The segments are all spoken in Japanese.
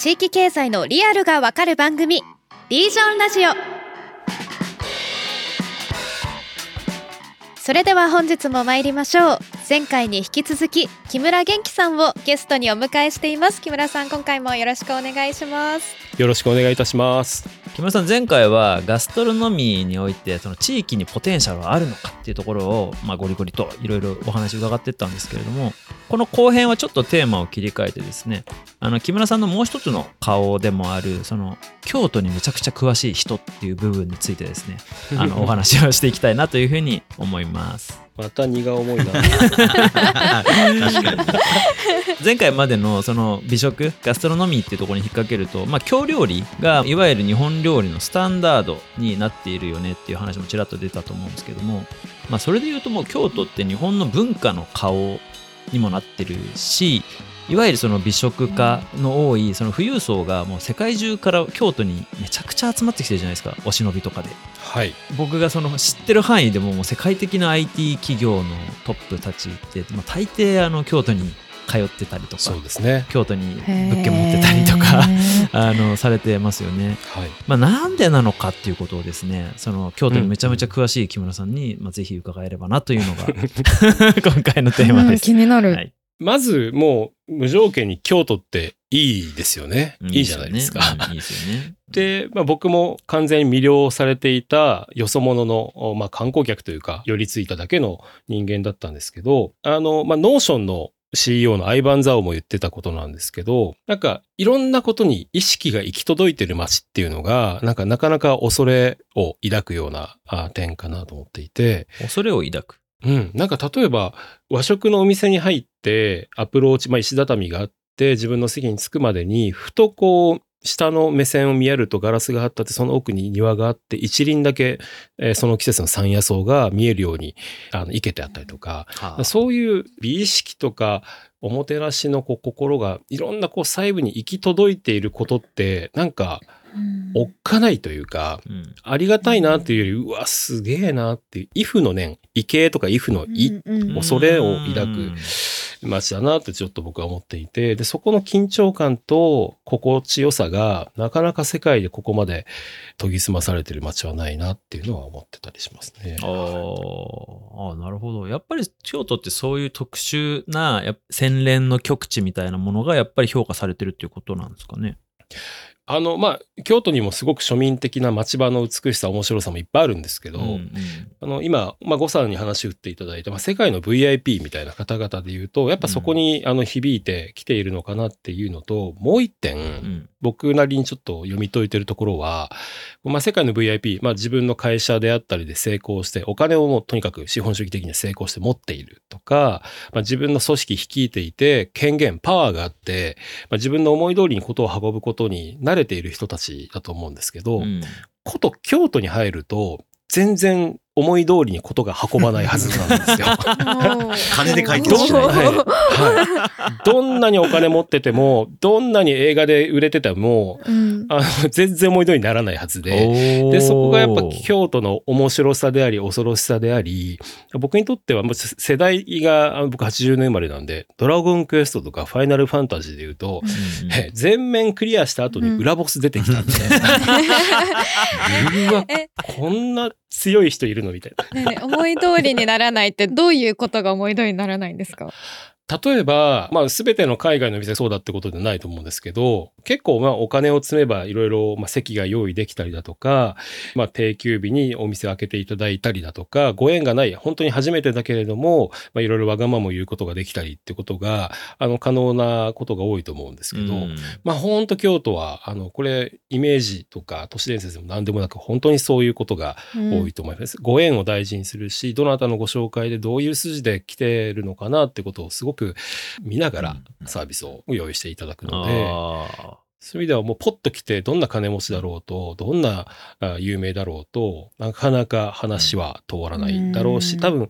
地域経済のリアルがわかる番組リージョンラジオ。それでは本日も参りましょう。前回に引き続き木村元気さんをゲストにお迎えしています。木村さん今回もよろしくお願いします。よろしくお願いいたします。木村さん前回はガストロノミーにおいてその地域にポテンシャルはあるのかっていうところを、まあ、ゴリゴリといろいろお話伺ってったんですけれどもこの後編はちょっとテーマを切り替えてですねあの木村さんのもう一つの顔でもあるその京都にめちゃくちゃ詳しい人っていう部分についてですねあの お話をしていきたいなというふうに思います。また荷が重いな。前回までのその美食ガストロノミーっていうところに引っ掛けると、まあ、京料理がいわゆる日本料理のスタンダードになっているよねっていう話もちらっと出たと思うんですけども、まあ、それで言うともう京都って日本の文化の顔にもなってるしいわゆるその美食家の多いその富裕層がもう世界中から京都にめちゃくちゃ集まってきてるじゃないですか。お忍びとかで。はい。僕がその知ってる範囲でももう世界的な IT 企業のトップたちって、まあ、大抵あの京都に通ってたりとかそうですね。京都に物件持ってたりとか あのされてますよね。はい。まあ、なんでなのかっていうことをですねその京都にめちゃめちゃ詳しい木村さんに、まあ、ぜひ伺えればなというのが 今回のテーマです。気になる、はいまずもう無条件に京都っていいですよね、うん。いいじゃないですか。うん。いいですよね。で、まあ、僕も完全に魅了されていたよそ者の、まあ、観光客というか寄りついただけの人間だったんですけどあの、まあ、 Notion の CEO のアイバン・ザオも言ってたことなんですけど、なんかいろんなことに意識が行き届いてる街っていうのが、なんかなかなか恐れを抱くようなあ点かなと思っていて、恐れを抱く。うん。なんか例えば和食のお店に入ってアプローチ、まあ石畳があって自分の席に着くまでに、ふとこう、下の目線を見やるとガラスがあったって、その奥に庭があって、一輪だけ、えーその季節の山野草が見えるように、あの、生けてあったりとか、そういう美意識とか、おもてなしのこう心がいろんなこう細部に行き届いていることって、なんか、おっかないというか、うん。ありがたいなっていうより、うわ、すげえなっていう、イフの念、畏敬とかイフの意、恐れを抱く街だなってちょっと僕は思っていて、で、そこの緊張感と心地よさが、なかなか世界でここまで研ぎ澄まされてる街はないなっていうのは思ってたりしますね。あーあーなるほどやっぱり京都ってそういう特殊なやっぱ洗練の極地みたいなものがやっぱり評価されてるっていうことなんですかね？あの、まあ、京都にもすごく庶民的な街場の美しさ、面白さもいっぱいあるんですけど、うんうん。あの、今、まあ、呉さんに話を振っていただいた、まあ、世界の VIP みたいな方々で言うと、やっぱそこに、あの、響いてきているのかなっていうのと、もう一点、うん僕なりにちょっと読み解いてるところは、まあ、世界の VIP、まあ、自分の会社であったりで成功して、お金をもうとにかく資本主義的に成功して持っているとか、まあ、自分の組織率いていて、権限、パワーがあって、まあ、自分の思い通りにことを運ぶことに慣れている人たちだと思うんですけど、うん。こと京都に入ると、全然思い通りにことが運ばないはずなんですよ。金で解決どんな、しない。はい。はいどんなにお金持ってても、どんなに映画で売れてても、うん。あの全然思い通りにならないはずで、で、そこがやっぱ京都の面白さであり、恐ろしさであり、僕にとってはもう世世代が、僕80年生まれなんで、ドラゴンクエストとかファイナルファンタジーで言うと、うん。え全面クリアした後に裏ボス出てきたんで、うわえ、こんな強い人いるの？みたいな。ね思い通りにならないってどういうことが思い通りにならないんですか？例えば、まあ、すべての海外の店そうだってことではないと思うんですけど、結構、まあ、お金を積めばいろいろ、まあ、席が用意できたりだとか、まあ、定休日にお店を開けていただいたりだとか、ご縁がない、本当に初めてだけれども、まあ、いろいろわがままを言うことができたりってことが、あの、可能なことが多いと思うんですけど、うんまあ、本当京都は、あの、これ、イメージとか都市伝説でも何でもなく、本当にそういうことが多いと思います。ご縁を大事にするし、どなたのご紹介でどういう筋で来てるのかなってことをすごく見ながらサービスを用意していただくので、あそういう意味ではもうポッと来てどんな金持ちだろうと、どんなあ有名だろうと、なかなか話は通らないだろうし、うん。多分、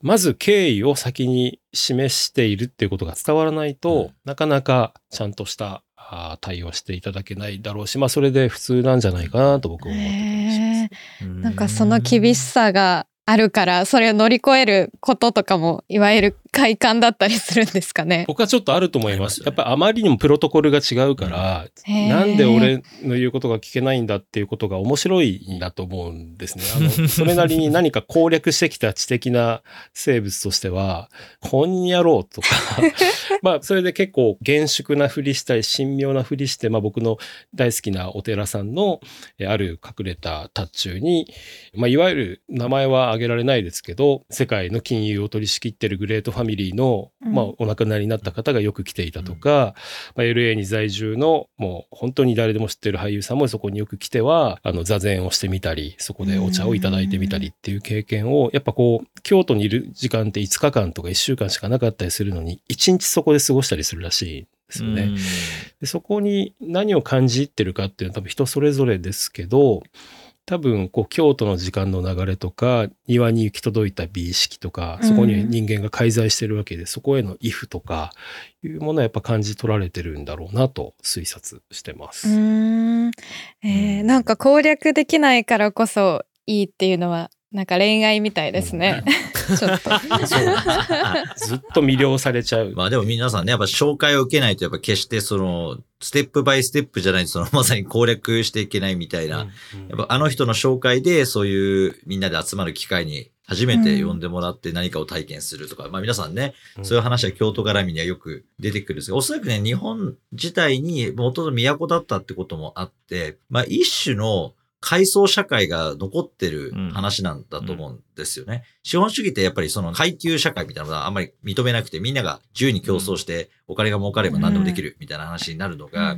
まず敬意を先に示しているっていうことが伝わらないと、うん。なかなかちゃんとしたあ対応していただけないだろうし、まあそれで普通なんじゃないかなと僕は思ってたりします。ーなんかその厳しさがあるからそれを乗り越えることとかもいわゆる快感だったりするんですかね。僕はちょっとあると思います。やっぱりあまりにもプロトコルが違うから、なんで俺の言うことが聞けないんだっていうことが面白いんだと思うんですね。あの、それなりに何か攻略してきた知的な生物としては、こんにゃろうとか、まあ、それで結構厳粛なふりしたり、神妙なふりして、まあ僕の大好きなお寺さんの、えある隠れた達中に、まあ、いわゆる名前は挙げられないですけど、世界の金融を取り仕切ってるグレートファミリーの、うん。まあ、お亡くなりになった方がよく来ていたとか、まあ、LA に在住の、もう本当に誰でも知ってる俳優さんもそこによく来ては、あの、座禅をしてみたり、そこでお茶をいただいてみたりっていう経験を、やっぱこう、京都にいる時間って5日間とか1週間しかなかったりするのに、1日そこで過ごしたりするらしいんですよね。うん。でそこに何を感じてるかっていうのは多分人それぞれですけど多分こう京都の時間の流れとか庭に行き届いた美意識とかそこに人間が介在してるわけで、そこへの畏怖とかいうものはやっぱ感じ取られてるんだろうなと推察してます。うーん、えーなんか攻略できないからこそいいっていうのはなんか恋愛みたいですね。ちょっと。ずっと魅了されちゃう。まあでも皆さんね、やっぱ紹介を受けないと、やっぱ決してその、ステップバイステップじゃないと、その まさに攻略していけないみたいな、やっぱあの人の紹介で、そういうみんなで集まる機会に初めて呼んでもらって何かを体験するとか、まあ皆さんね、うん。そういう話は京都絡みにはよく出てくるんですが、おそらくね、日本自体に元々都だったってこともあって、まあ一種の階層社会が残ってる話なんだと思うんですよね。資本主義ってやっぱりその階級社会みたいなのはあんまり認めなくて、みんなが自由に競争してお金が儲かれば何でもできるみたいな話になるのが、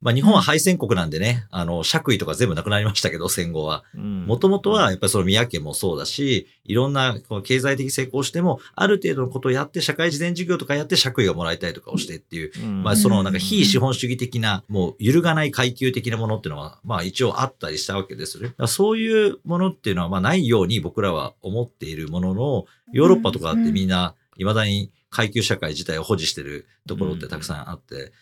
まあ日本は敗戦国なんでね、あの、爵位とか全部なくなりましたけど、戦後は。うんもともとはやっぱりその宮家もそうだし、いろんなこう経済的成功しても、ある程度のことをやって、社会事前事業とかやって爵位がもらいたいとかをしてっていう、うんまあそのなんか非資本主義的な、もう揺るがない階級的なものっていうのは、まあ一応あったりしたわけですよね。そういうものっていうのはまあないように僕らは思っているものの、ヨーロッパとかってみんな未だに階級社会自体を保持してるところってたくさんあって、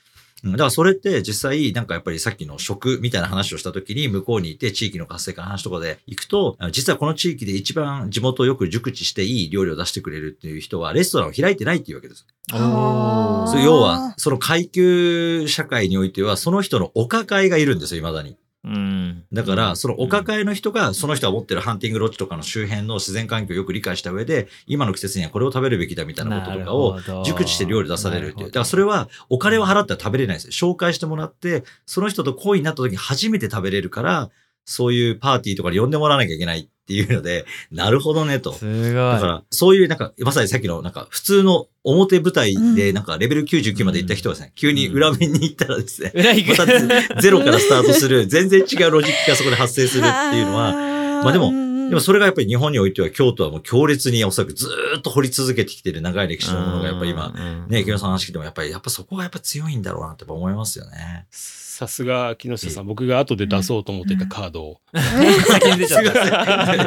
うん。だからそれって実際なんかやっぱりさっきの食みたいな話をした時に向こうにいて地域の活性化の話とかで行くと、実はこの地域で一番地元をよく熟知していい料理を出してくれるっていう人はレストランを開いてないっていうわけです。要は、その階級社会においては、その人のお抱えがいるんですよ、未だに。うん。だから、そのお抱えの人が、その人が持ってるハンティングロッジとかの周辺の自然環境をよく理解した上で、今の季節にはこれを食べるべきだみたいなこととかを熟知して料理出されるっていう。だからそれはお金を払ったら食べれないんです。よ。紹介してもらって、その人と恋になった時に初めて食べれるから、そういうパーティーとかに呼んでもらわなきゃいけないっていうので、なるほどねと。すごい。だから、そういうなんか、まさにさっきのなんか、普通の表舞台でなんかレベル99まで行った人がですね、急に裏面に行ったらですね、裏行くまたゼロからスタートする、全然違うロジックがそこで発生するっていうのは、まあでもでもそれがやっぱり日本においては京都はもう強烈におそらくずーっと掘り続けてきている長い歴史のものがやっぱり今、ね、木村さんの話聞いてもやっぱり、やっぱそこがやっぱ強いんだろうなってやっぱ思いますよね。さすが木下さん、僕が後で出そうと思っていたカードを。先に出ちゃっ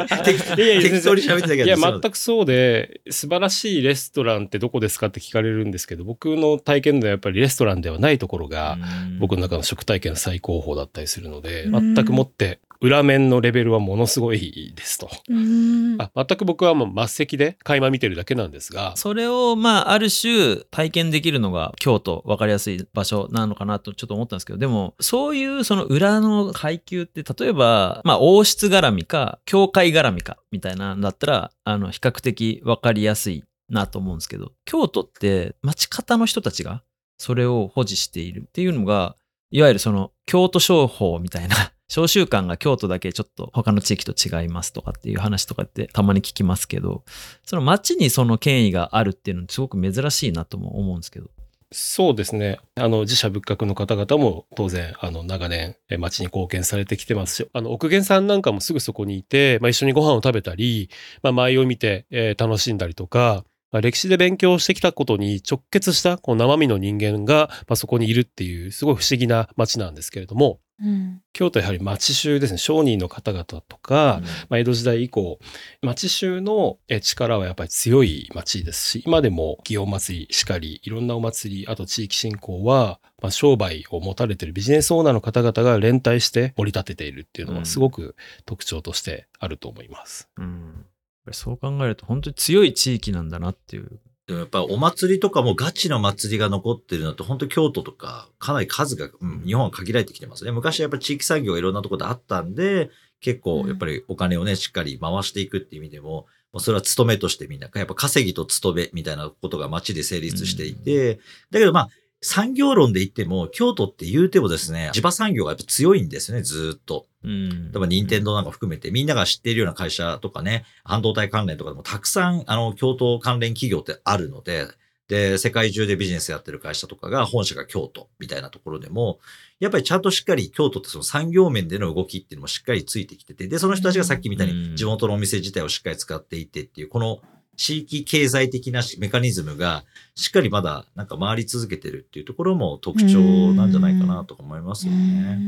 た。適いやいや適当に喋ってたけど。いや、全くそうで、素晴らしいレストランってどこですかって聞かれるんですけど、僕の体験ではやっぱりレストランではないところが、僕の中の食体験の最高峰だったりするので、うん全くもって裏面のレベルはものすごいですと。うんあ全く僕はもう末席で垣間見てるだけなんですが、それをまあある種体験できるのが京都分かりやすい場所なのかなとちょっと思ったんですけどでもそういうその裏の階級って例えばまあ王室絡みか教会絡みかみたいなんだったらあの比較的分かりやすいなと思うんですけど京都って町方の人たちがそれを保持しているっていうのがいわゆるその京都商法みたいな召集官が京都だけちょっと他の地域と違いますとかっていう話とかってたまに聞きますけどその町にその権威があるっていうのすごく珍しいなとも思うんですけど。そうですね。あの、自社仏閣の方々も当然、あの、長年、町に貢献されてきてますし、あの、奥源さんなんかもすぐそこにいて、まあ、一緒にご飯を食べたり、まあ、舞を見て、えー楽しんだりとか、まあ、歴史で勉強してきたことに直結した、こう、生身の人間が、まあ、そこにいるっていう、すごい不思議な町なんですけれども、うん京都はやはり町衆ですね、商人の方々とか、まあ、江戸時代以降、町衆のえ力はやっぱり強い町ですし、今でも祇園祭りしかり、いろんなお祭り、あと地域振興は、まあ、商売を持たれているビジネスオーナーの方々が連帯して盛り立てているっていうのはすごく特徴としてあると思います。うんぱりそう考えると本当に強い地域なんだなっていう。でもやっぱお祭りとかもガチの祭りが残ってるのって本当京都とかかなり数が、うん日本は限られてきてますね。昔はやっぱ地域産業がいろんなところであったんで、結構やっぱりお金をね、しっかり回していくっていう意味でも、もうそれは勤めとしてみんな、やっぱ稼ぎと勤めみたいなことが街で成立していて、だけどまあ、産業論で言っても、京都って言うてもですね、地場産業がやっぱ強いんですよね、ずーっと。うん。例えば、任天堂なんか含めて、みんなが知っているような会社とかね、半導体関連とかでもたくさん、あの、京都関連企業ってあるので、で、世界中でビジネスやってる会社とかが、本社が京都みたいなところでも、やっぱりちゃんとしっかり京都ってその産業面での動きっていうのもしっかりついてきてて、で、その人たちがさっきみたいうんに地元のお店自体をしっかり使っていてっていう、この地域経済的なメカニズムがしっかりまだなんか回り続けてるっていうところも特徴なんじゃないかなとか思いますよね。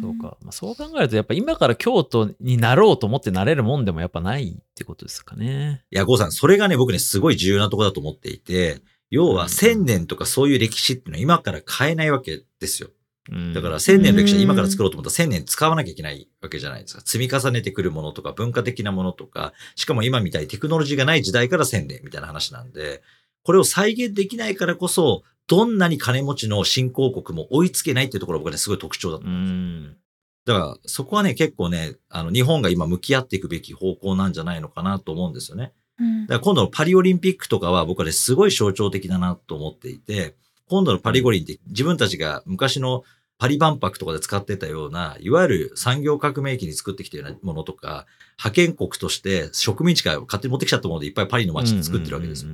そう。か。まあ、そう考えると、やっぱ今から京都になろうと思ってなれるもんでもやっぱないってことですかね。いや、ゴーさん、それがね、僕ね、すごい重要なところだと思っていて、要は千年とかそういう歴史っていうのは今から変えないわけですよ。うんだから千年の歴史は今から作ろうと思ったら千年使わなきゃいけないわけじゃないですか。積み重ねてくるものとか文化的なものとか、しかも今みたいにテクノロジーがない時代から千年みたいな話なんで、これを再現できないからこそ、どんなに金持ちの新興国も追いつけないっていうところが僕はね、すごい特徴だとう。ん。だから、そこはね、結構ね、あの、日本が今向き合っていくべき方向なんじゃないのかなと思うんですよね。うんだから今度のパリオリンピックとかは僕はね、すごい象徴的だなと思っていて、今度のパリ五輪って自分たちが昔のパリ万博とかで使ってたような、いわゆる産業革命期に作ってきたようなものとか、派遣国として植民地から勝手に持ってきちゃったものでいっぱいパリの街で作ってるわけですで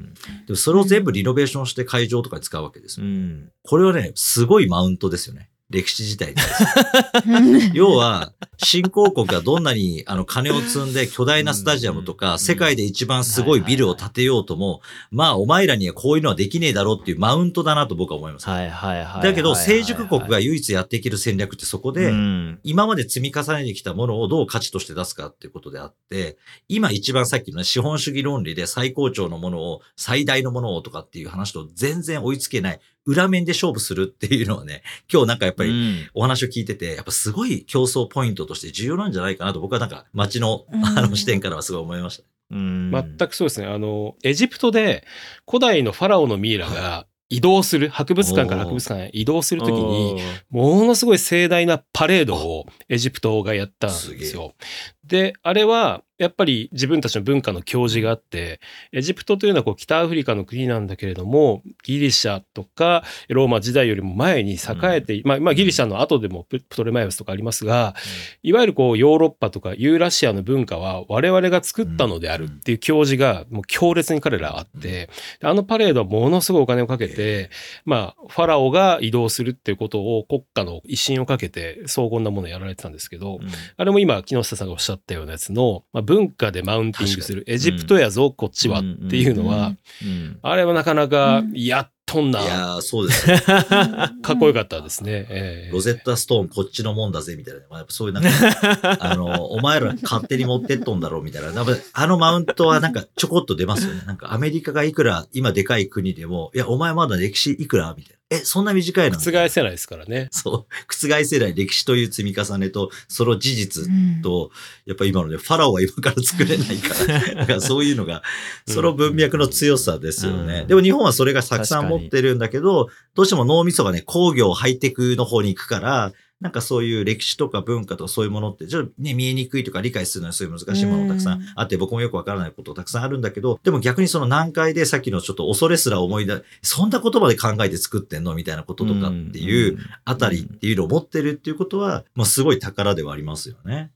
もそれを全部リノベーションして会場とかに使うわけですよ。うん。これはね、すごいマウントですよね。歴史自体に。要は、新興国がどんなにあの金を積んで巨大なスタジアムとか、うん世界で一番すごいビルを建てようとも、まあお前らにはこういうのはできねえだろうっていうマウントだなと僕は思います。はいはいはい。だけど、成熟国が唯一やっていける戦略ってそこで、うん今まで積み重ねてきたものをどう価値として出すかっていうことであって、今一番さっきのね、資本主義論理で最高潮のものを、最大のものをとかっていう話と全然追いつけない、裏面で勝負するっていうのはね、今日なんかやっぱりうん。お話を聞いてて、やっぱすごい競争ポイントとして重要なんじゃないかなと僕はなんか街のうん。あの視点からはすごい思いました。うん。全くそうですね。あの、エジプトで古代のファラオのミイラが移動する、博物館から博物館へ移動するときに、ものすごい盛大なパレードをエジプトがやったんですよ。で、あれはやっぱり自分たちの文化の教示があって、エジプトというのはこう北アフリカの国なんだけれども、ギリシャとかローマ時代よりも前に栄えて、まあ、まあギリシャの後でもププトレマイオスとかありますが、いわゆるこうヨーロッパとかユーラシアの文化は我々が作ったのであるっていう矜持がもう強烈に彼らあって、であのパレードはものすごいお金をかけて、まあファラオが移動するっていうことを国家の威信をかけて荘厳なものをやられてたんですけど、うん。あれも今木下さんがおっしゃったようなやつの、まあ、文化でマウンティングするエジプトやぞこっちはっていうのは、うんあれはなかなかうんやっとんな、いやー、そうですね。かっこよかったですね。ええロゼッタストーンこっちのもんだぜみたいな。まあ、やっぱそういうなんか、あの、お前ら勝手に持ってっとんだろうみたいな。あのマウントはなんかちょこっと出ますよね。なんかアメリカがいくら今でかい国でも、いや、お前まだ歴史いくらみたいな。え、そんな短いの？覆せないですからね。そう。覆せない歴史という積み重ねと、その事実と、やっぱ今のね、ファラオは今から作れないから、なんかそういうのが、その文脈の強さですよね。うんでも日本はそれがたくさん持ってるんだけど、どうしても脳みそがね、工業、ハイテクの方に行くから、なんかそういう歴史とか文化とかそういうものって、ちょっとね、見えにくいとか理解するのはそういう難しいものがたくさんあって、僕もよくわからないことたくさんあるんだけど、でも逆にその難解でさっきのちょっと恐れすら思い出、そんな言葉で考えて作ってんのみたいなこととかっていう、あたりっていうのを持ってるっていうことは、まあすごい宝ではありますよね。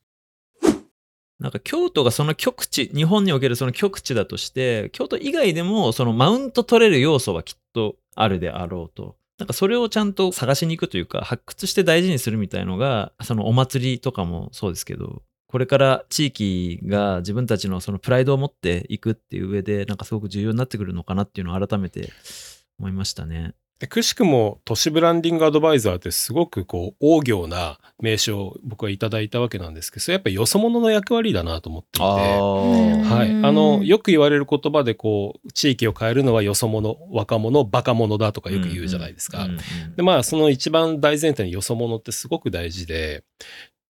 なんか京都がその極地、日本におけるその極地だとして、京都以外でもそのマウント取れる要素はきっとあるであろうと。なんかそれをちゃんと探しに行くというか、発掘して大事にするみたいのが、そのお祭りとかもそうですけど、これから地域が自分たちのそのプライドを持っていくっていう上で、なんかすごく重要になってくるのかなっていうのを改めて思いましたね。でくしくも都市ブランディングアドバイザーってすごくこう大行な名称を僕はいただいたわけなんですけどそれやっぱりよそ者の役割だなと思っていて。はい、あのよく言われる言葉でこう地域を変えるのはよそ者若者バカ者だとかよく言うじゃないですか。うんうんでまあその一番大前提によそ者ってすごく大事で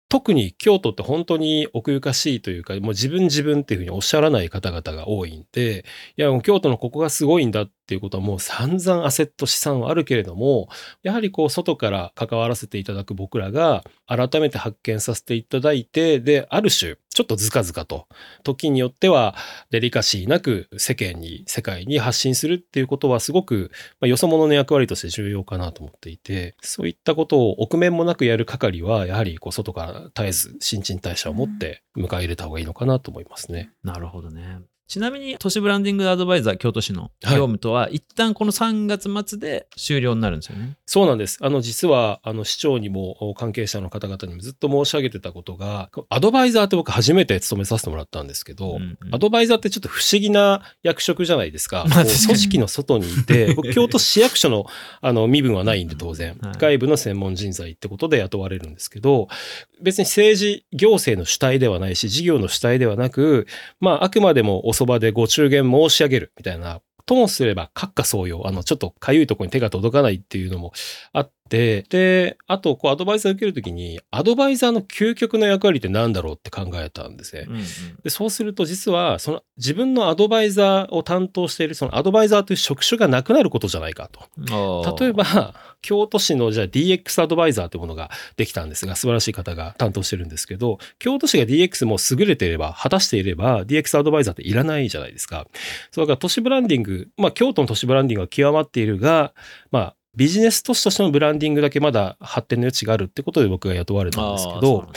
特に京都って本当に奥ゆかしいというか、もう自分自分っていうふうにおっしゃらない方々が多いんで、いや、もう京都のここがすごいんだっていうことはもう散々アセット資産はあるけれども、やはりこう外から関わらせていただく僕らが改めて発見させていただいて、で、ある種、ちょっとずかずかと、時によってはデリカシーなく世間に、世界に発信するっていうことはすごく、まあ、よそ者の役割として重要かなと思っていて、そういったことを臆面もなくやる係は、やはりこう外から絶えず新陳代謝を持って迎え入れた方がいいのかなと思いますね。なるほどね。ちなみに都市ブランディングアドバイザー京都市の業務とは、一旦この3月末で終了になるんですよね。そうなんです。あの、実は、あの、市長にも関係者の方々にもずっと申し上げてたことが、アドバイザーって僕初めて務めさせてもらったんですけど、うんうんアドバイザーってちょっと不思議な役職じゃないですか。まあ組織の外にいて、僕京都市役所のあの身分はないんで当然、はい外部の専門人材ってことで雇われるんですけど、別に政治、行政の主体ではないし、事業の主体ではなく、まあ、あくまでもおそばでご中言申し上げるみたいな、ともすれば閣下総用、あの、ちょっとかゆいところに手が届かないっていうのもあって、で、あと、こう、アドバイザー受けるときに、アドバイザーの究極の役割って何だろうって考えたんですね。うんうんでそうすると実はその自分のアドバイザーを担当しているそのアドバイザーという職種がなくなることじゃないかと。例えば京都市のじゃあ DX アドバイザーというものができたんですが素晴らしい方が担当してるんですけど京都市が DX も優れていれば果たしていれば DX アドバイザーっていらないじゃないですか。そうから都市ブランディングまあ京都の都市ブランディングは極まっているがまあビジネス都市としてのブランディングだけまだ発展の余地があるってことで僕が雇われたんですけど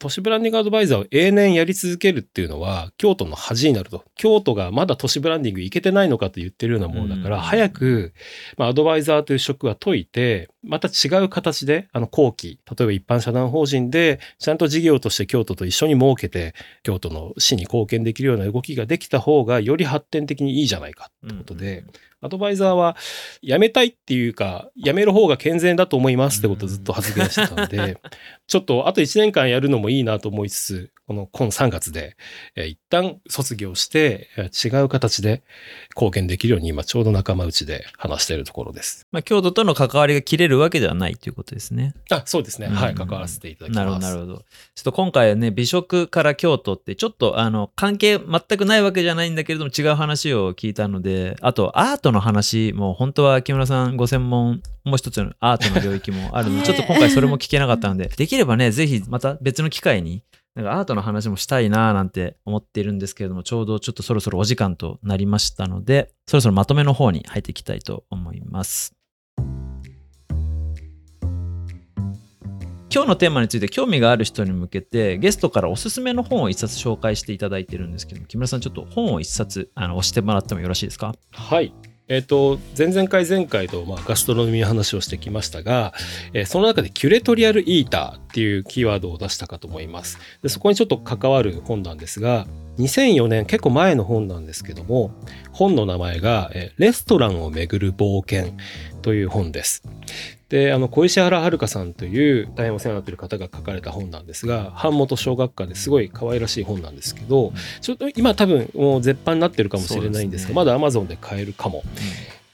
都市ブランディングアドバイザーを永年やり続けるっていうのは、京都の恥になると。京都がまだ都市ブランディングいけてないのかと言ってるようなものだから、うん早く、まあ、アドバイザーという職は解いて、また違う形で、あの、後期、例えば一般社団法人で、ちゃんと事業として京都と一緒に設けて、京都の市に貢献できるような動きができた方が、より発展的にいいじゃないかってことで、アドバイザーは辞めたいっていうか、辞める方が健全だと思いますってことをずっと発言してたんで、ちょっとあと1年間やるのもいいなと思いつつ、この今3月で、えー一旦卒業して、えー違う形で貢献できるように今ちょうど仲間内で話しているところです。まあ、京都との関わりが切れるわけではないということですね。あ、そうですね。はい。うん関わらせていただきます。なるほど、なるほど。ちょっと今回はね、美食から京都って、ちょっとあの、関係全くないわけじゃないんだけれども、違う話を聞いたので、あと、アートの話も、本当は木村さんご専門、もう一つのアートの領域もあるので、ちょっと今回それも聞けなかったので、できればね、ぜひまた別の機会に、なんかアートの話もしたいなぁなんて思っているんですけれども、ちょうどちょっとそろそろお時間となりましたので、そろそろまとめの方に入っていきたいと思います。今日のテーマについて興味がある人に向けてゲストからおすすめの本を一冊紹介していただいてるんですけど木村さんちょっと本を一冊あの押してもらってもよろしいですか？はい。えっ、と、前々回前回と、まあ、ガストロノミーの話をしてきましたが、えーその中でキュレトリアルイーターっていうキーワードを出したかと思います。でそこにちょっと関わる本なんですが、2004年、結構前の本なんですけども、本の名前が、レストランをめぐる冒険という本です。で、あの、小石原遥さんという大変お世話になっている方が書かれた本なんですが、版元小学科ですごい可愛らしい本なんですけど、ちょっと今多分もう絶版になってるかもしれないんですが、ね。まだ Amazon で買えるかも。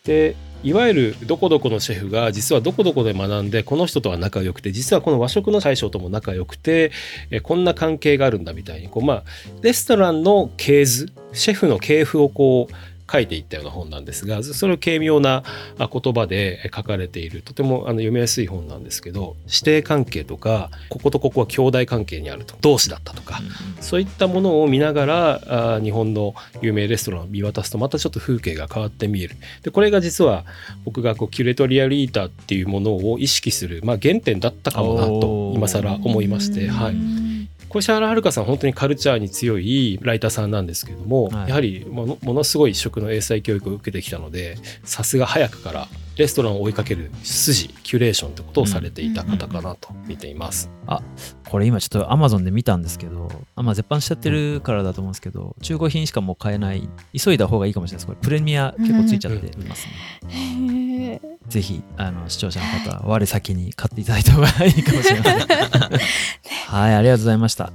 でいわゆるどこどこのシェフが実はどこどこで学んでこの人とは仲良くて実はこの和食の大将とも仲良くてえこんな関係があるんだみたいにこうまあレストランの系図シェフの系譜をこう書いていったような本なんですがそれを軽妙なあ言葉で書かれているとてもあの読みやすい本なんですけど師弟関係とかこことここは兄弟関係にあると同志だったとかそういったものを見ながらあー日本の有名レストランを見渡すとまたちょっと風景が変わって見える。でこれが実は僕がこうキュレトリアルイーターっていうものを意識する、まあ、原点だったかもなと今更思いまして、はい、小石原遥さん本当にカルチャーに強いライターさんなんですけれども、はい。やはりものものすごい食の英才教育を受けてきたのでさすが早くからレストランを追いかける筋キュレーションってことをされていた方かなと見ています。これ今ちょっと Amazon で見たんですけどあまあ絶版しちゃってるからだと思うんですけど中古品しかもう買えない急いだ方がいいかもしれないですこれプレミア結構ついちゃっていますね、へ ーぜひあの視聴者の方は我先に買っていただいた方がいいかもしれません はいありがとうございました。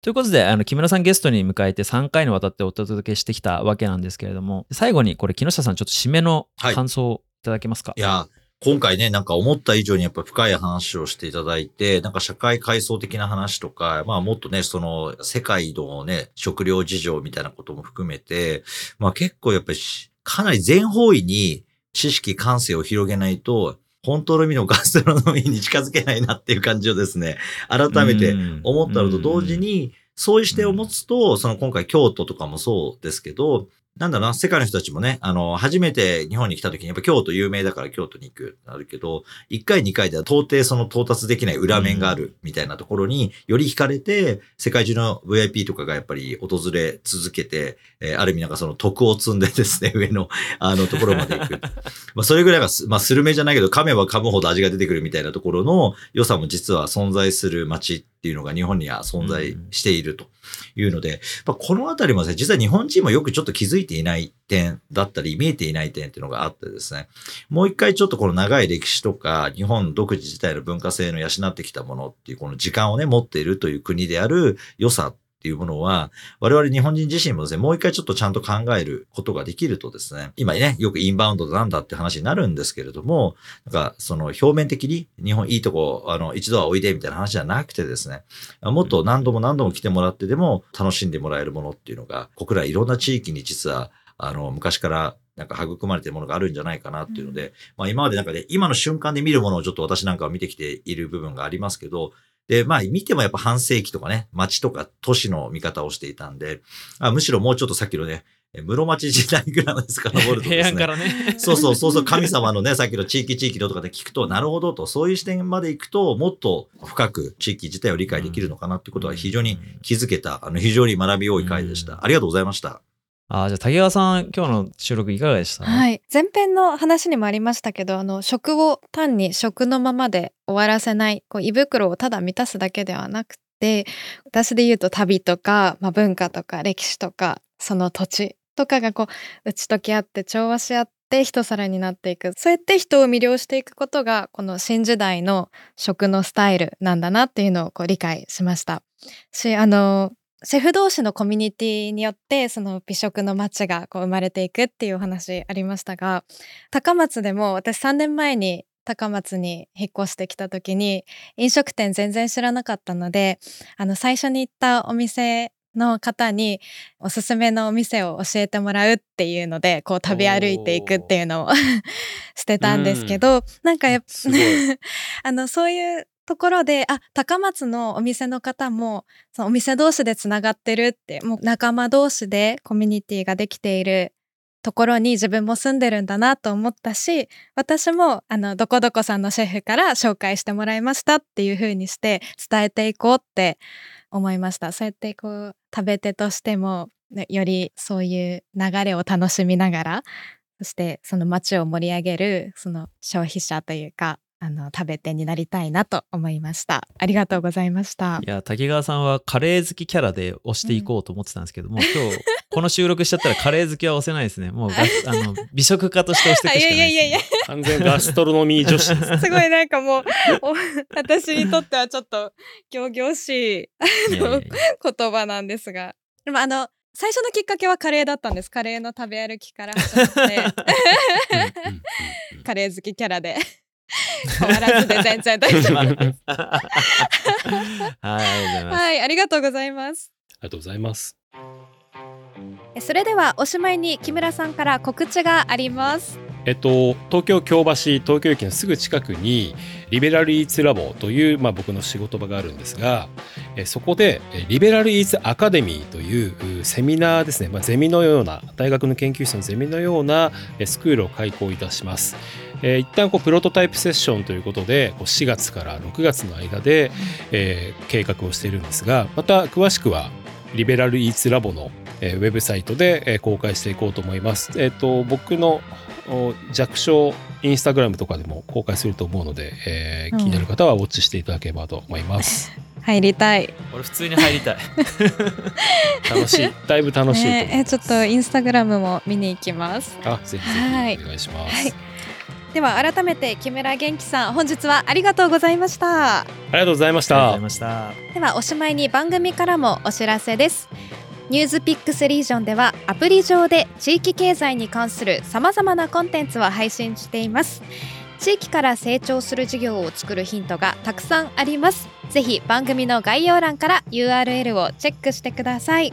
ということで、あの木村さんゲストに迎えて3回にわたってお届けしてきたわけなんですけれども、最後にこれ木下さんちょっと締めの感想をいただけますか、いや、今回ね、なんか思った以上にやっぱ深い話をしていただいて、なんか社会階層的な話とか、まあもっとね、その世界のね、食料事情みたいなことも含めて、まあ結構やっぱりかなり全方位に知識感性を広げないと、本当の意味のガストロノミーに近づけないなっていう感じをですね、改めて思ったのと同時に、そういう視点を持つと、その今回京都とかもそうですけど、なんだろうな、世界の人たちもね、あの、初めて日本に来た時に、やっぱ京都有名だから京都に行くあるけど、1回2回では到底その到達できない裏面があるみたいなところにより惹かれて、世界中の VIP とかがやっぱり訪れ続けて、えー、ある意味なんかその徳を積んでですね、上のあのところまで行く。まあそれぐらいが、まあスルメじゃないけど、噛めば噛むほど味が出てくるみたいなところの良さも実は存在する街っていうのが日本には存在しているというので、まあ、このあたりもですね、実は日本人もよくちょっと気づいていない点だったり、見えていない点っていうのがあってですね、もう一回ちょっとこの長い歴史とか、日本独自自体の文化性の養ってきたものっていう、この時間をね、持っているという国である良さっていうものは、我々日本人自身もですね、もう一回ちょっとちゃんと考えることができるとですね、今ね、よくインバウンドなんだって話になるんですけれども、なんかその表面的に日本いいとこ、あの、一度はおいでみたいな話じゃなくてですね、もっと何度も何度も来てもらってでも楽しんでもらえるものっていうのが、国内いろんな地域に実は、あの、昔からなんか育まれてるものがあるんじゃないかなっていうので、うん、まあ今までなんかね、今の瞬間で見るものをちょっと私なんかは見てきている部分がありますけど、で、まあ見てもやっぱ半世紀とかね、町とか都市の見方をしていたんで、あむしろもうちょっとさっきのね、室町時代ぐらいのですか、登るとですね。平安からね。そうそう、そうそう、神様のね、さっきの地域地域のとかで聞くと、なるほどと、そういう視点まで行くと、もっと深く地域自体を理解できるのかなってことは非常に気づけた、あの、非常に学び多い回でした。ありがとうございました。あじゃあ竹川さん今日の収録いかがでした？はい。前編の話にもありましたけどあの食を単に食のままで終わらせないこう胃袋をただ満たすだけではなくて私で言うと旅とか、まあ、文化とか歴史とかその土地とかがこう打ち解き合って調和し合って一皿になっていく。そうやって人を魅了していくことがこの新時代の食のスタイルなんだなっていうのをこう理解しました。しあのシェフ同士のコミュニティによってその美食の街がこう生まれていくっていうお話ありましたが高松でも私3年前に高松に引っ越してきた時に飲食店全然知らなかったのであの最初に行ったお店の方におすすめのお店を教えてもらうっていうのでこう食べ歩いていくっていうのを してたんですけど、なんかやっぱ あのそういうところで、あ、高松のお店の方も、そのお店同士でつながってるって、もう仲間同士でコミュニティができているところに自分も住んでるんだなと思ったし、私も、あの、どこどこさんのシェフから紹介してもらいましたっていう風にして伝えていこうって思いました。そうやってこう、食べ手としても、よりそういう流れを楽しみながら、そしてその街を盛り上げる、その消費者というか、あの食べてになりたいなと思いました。ありがとうございました。いや滝川さんはカレー好きキャラで押していこうと思ってたんですけども、うん、今日この収録しちゃったらカレー好きは押せないですねもう あの美食家として押していくしかないです、ね、いやいやいや。完全ガストロノミー女子す。ごいなんかもう私にとってはちょっと仰々しい言葉なんですが。でもあの最初のきっかけはカレーだったんです。カレーの食べ歩きから始まって。カレー好きキャラで 変わらずで全然大丈夫で す。はい、ありがとうございます。ありがとうございます。それではおしまいに木村さんから告知があります。えっと、東京京橋東京駅のすぐ近くにリベラルイーツラボという、まあ、僕の仕事場があるんですがえそこでリベラルイーツアカデミーというセミナーですね、まあ、ゼミのような大学の研究室のゼミのようなスクールを開講いたします。えー、一旦こうプロトタイプセッションということでこう4月から6月の間で、えー、計画をしているんですがまた詳しくはリベラルイーツラボの、えー、ウェブサイトで、えー、公開していこうと思います。えっ、ー、と僕の弱小インスタグラムとかでも公開すると思うので、えー、気になる方はウォッチしていただければと思います。入りたい。俺普通に入りたい。楽しい。だいぶ楽しいと、ね、えちょっとインスタグラムも見に行きます。あ、ぜひぜひお願いします。はいでは改めて木村元気さん本日はありがとうございました。ありがとうございました。ではおしまいに番組からもお知らせです。ニュースピックスリージョンではアプリ上で地域経済に関するさまざまなコンテンツを配信しています。地域から成長する事業を作るヒントがたくさんあります。ぜひ番組の概要欄から URL をチェックしてください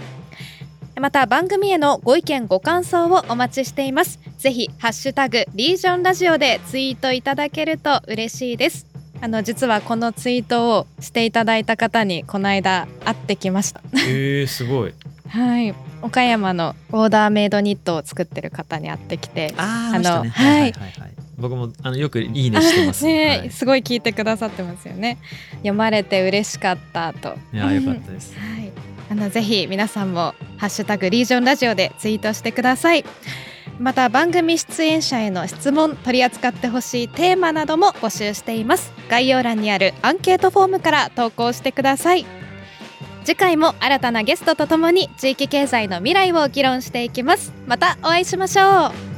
また番組へのご意見ご感想をお待ちしています。ぜひハッシュタグリージョンラジオでツイートいただけると嬉しいです。あの実はこのツイートをしていただいた方にこの間会ってきました。えー、すごい。はい。岡山のオーダーメイドニットを作ってる方に会ってきて。あの、ね、はいはいはいはい。僕もあのよくいいねしてます ね、はい、すごい聞いてくださってますよね。読まれて嬉しかったと。いやよかったです。はい、あのぜひ皆さんもハッシュタグリージョンラジオでツイートしてください。また番組出演者への質問取り扱ってほしいテーマなども募集しています。概要欄にあるアンケートフォームから投稿してください。次回も新たなゲストとともに地域経済の未来を議論していきます。またお会いしましょう。